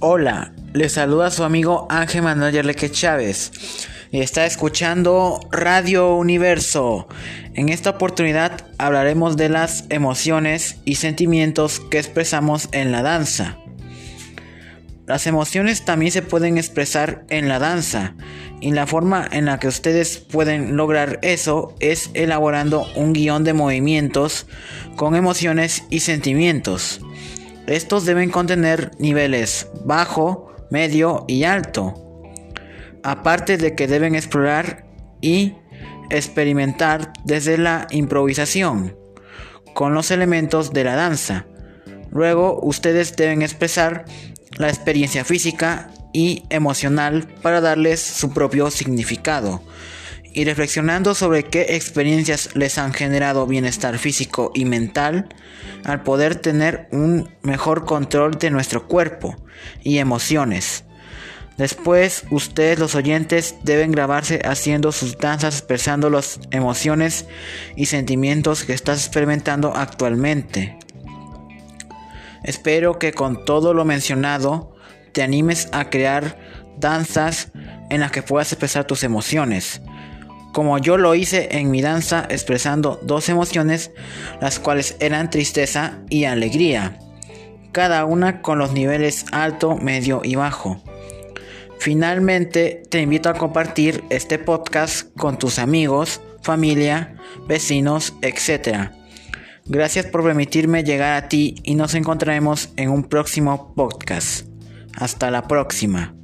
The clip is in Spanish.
Hola, les saluda su amigo Ángel Manuel Yerleque Chávez y está escuchando Radio Universo. En esta oportunidad hablaremos de las emociones y sentimientos que expresamos en la danza. Las emociones también se pueden expresar en la danza y la forma en la que ustedes pueden lograr eso es elaborando un guion de movimientos con emociones y sentimientos. Estos deben contener niveles bajo, medio y alto. Aparte de que deben explorar y experimentar desde la improvisación con los elementos de la danza. Luego ustedes deben expresar la experiencia física y emocional para darles su propio significado y reflexionando sobre qué experiencias les han generado bienestar físico y mental al poder tener un mejor control de nuestro cuerpo y emociones. Después, ustedes los oyentes deben grabarse haciendo sus danzas expresando las emociones y sentimientos que estás experimentando actualmente. Espero que con todo lo mencionado te animes a crear danzas en las que puedas expresar tus emociones como yo lo hice en mi danza expresando dos emociones, las cuales eran tristeza y alegría, cada una con los niveles alto, medio y bajo. Finalmente, te invito a compartir este podcast con tus amigos, familia, vecinos, etc. Gracias por permitirme llegar a ti y nos encontraremos en un próximo podcast. Hasta la próxima.